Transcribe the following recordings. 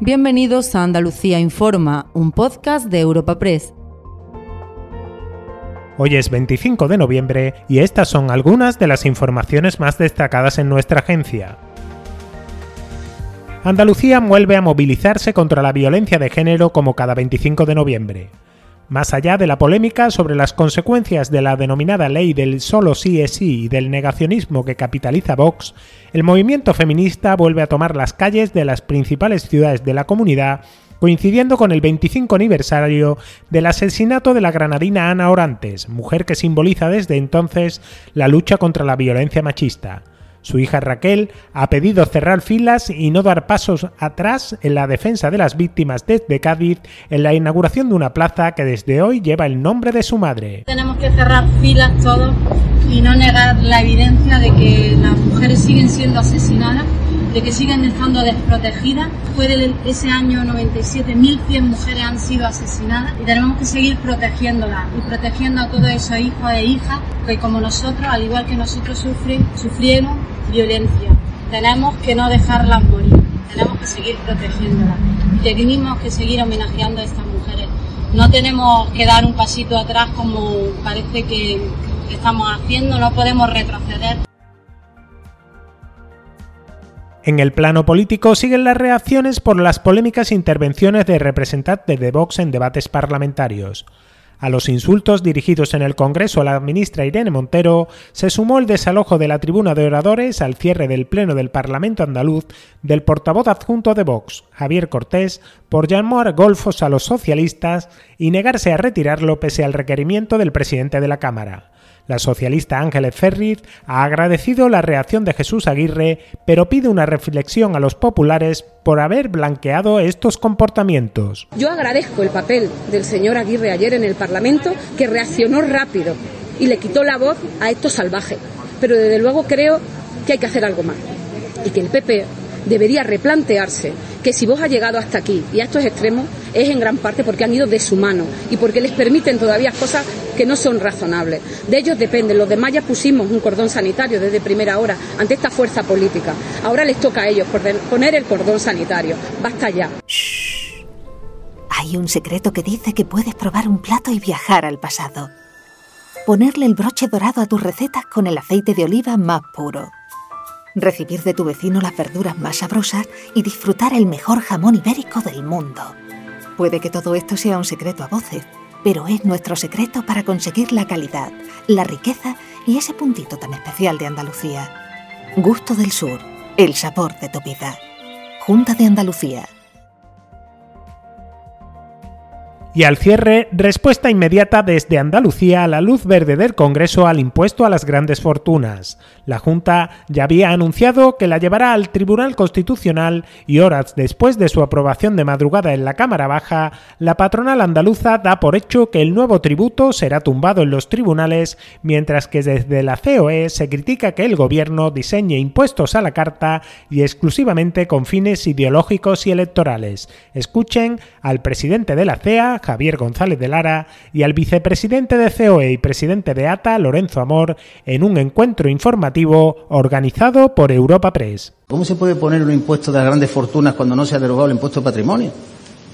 Bienvenidos a Andalucía Informa, un podcast de Europa Press. Hoy es 25 de noviembre y estas son algunas de las informaciones más destacadas en nuestra agencia. Andalucía vuelve a movilizarse contra la violencia de género como cada 25 de noviembre. Más allá de la polémica sobre las consecuencias de la denominada ley del solo sí es sí y del negacionismo que capitaliza Vox, el movimiento feminista vuelve a tomar las calles de las principales ciudades de la comunidad, coincidiendo con el 25 aniversario del asesinato de la granadina Ana Orantes, mujer que simboliza desde entonces la lucha contra la violencia machista. Su hija Raquel ha pedido cerrar filas y no dar pasos atrás en la defensa de las víctimas desde Cádiz en la inauguración de una plaza que desde hoy lleva el nombre de su madre. Tenemos que cerrar filas todos y no negar la evidencia de que las mujeres siguen siendo asesinadas de que siguen estando desprotegidas. Fue de ese año 97, 1.100 mujeres han sido asesinadas y tenemos que seguir protegiéndolas y protegiendo a todos esos hijos e hijas que como nosotros, al igual que nosotros sufren, sufrieron violencia. Tenemos que no dejarlas morir, tenemos que seguir protegiéndolas y tenemos que seguir homenajeando a estas mujeres. No tenemos que dar un pasito atrás como parece que estamos haciendo, no podemos retroceder. En el plano político siguen las reacciones por las polémicas intervenciones de representantes de Vox en debates parlamentarios. A los insultos dirigidos en el Congreso a la ministra Irene Montero se sumó el desalojo de la tribuna de oradores al cierre del Pleno del Parlamento andaluz del portavoz adjunto de Vox, Javier Cortés, por llamar golfos a los socialistas y negarse a retirarlo pese al requerimiento del presidente de la Cámara. La socialista Ángeles Ferriz ha agradecido la reacción de Jesús Aguirre, pero pide una reflexión a los populares por haber blanqueado estos comportamientos. Yo agradezco el papel del señor Aguirre ayer en el Parlamento, que reaccionó rápido y le quitó la voz a estos salvajes. Pero desde luego creo que hay que hacer algo más y que el PP debería replantearse que si vos has llegado hasta aquí y a estos extremos es en gran parte porque han ido de su mano y porque les permiten todavía cosas que no son razonables. De ellos depende. Los demás ya pusimos un cordón sanitario desde primera hora ante esta fuerza política. Ahora les toca a ellos poner el cordón sanitario. Basta ya. Hay un secreto que dice que puedes probar un plato y viajar al pasado. Ponerle el broche dorado a tus recetas con el aceite de oliva más puro recibir de tu vecino las verduras más sabrosas y disfrutar el mejor jamón ibérico del mundo. Puede que todo esto sea un secreto a voces, pero es nuestro secreto para conseguir la calidad, la riqueza y ese puntito tan especial de Andalucía. Gusto del Sur, el sabor de tu vida. Junta de Andalucía. Y al cierre, respuesta inmediata desde Andalucía a la luz verde del Congreso al impuesto a las grandes fortunas. La Junta ya había anunciado que la llevará al Tribunal Constitucional y horas después de su aprobación de madrugada en la Cámara Baja, la patronal andaluza da por hecho que el nuevo tributo será tumbado en los tribunales, mientras que desde la COE se critica que el gobierno diseñe impuestos a la carta y exclusivamente con fines ideológicos y electorales. Escuchen al presidente de la CEA, Javier González de Lara, y al vicepresidente de COE y presidente de ATA, Lorenzo Amor, en un encuentro informativo organizado por Europa Press. ¿Cómo se puede poner un impuesto de las grandes fortunas cuando no se ha derogado el impuesto de patrimonio?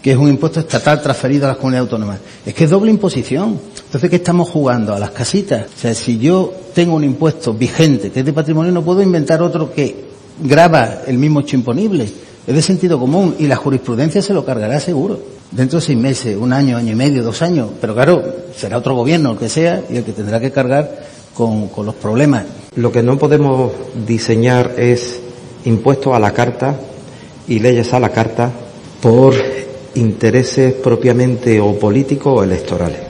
que es un impuesto estatal transferido a las comunidades autónomas. Es que es doble imposición. Entonces, ¿qué estamos jugando? A las casitas. O sea, si yo tengo un impuesto vigente que es de patrimonio, no puedo inventar otro que graba el mismo hecho imponible. Es de sentido común y la jurisprudencia se lo cargará seguro dentro de seis meses, un año, año y medio, dos años, pero claro, será otro gobierno el que sea y el que tendrá que cargar con, con los problemas. Lo que no podemos diseñar es impuestos a la carta y leyes a la carta por intereses propiamente o políticos o electorales.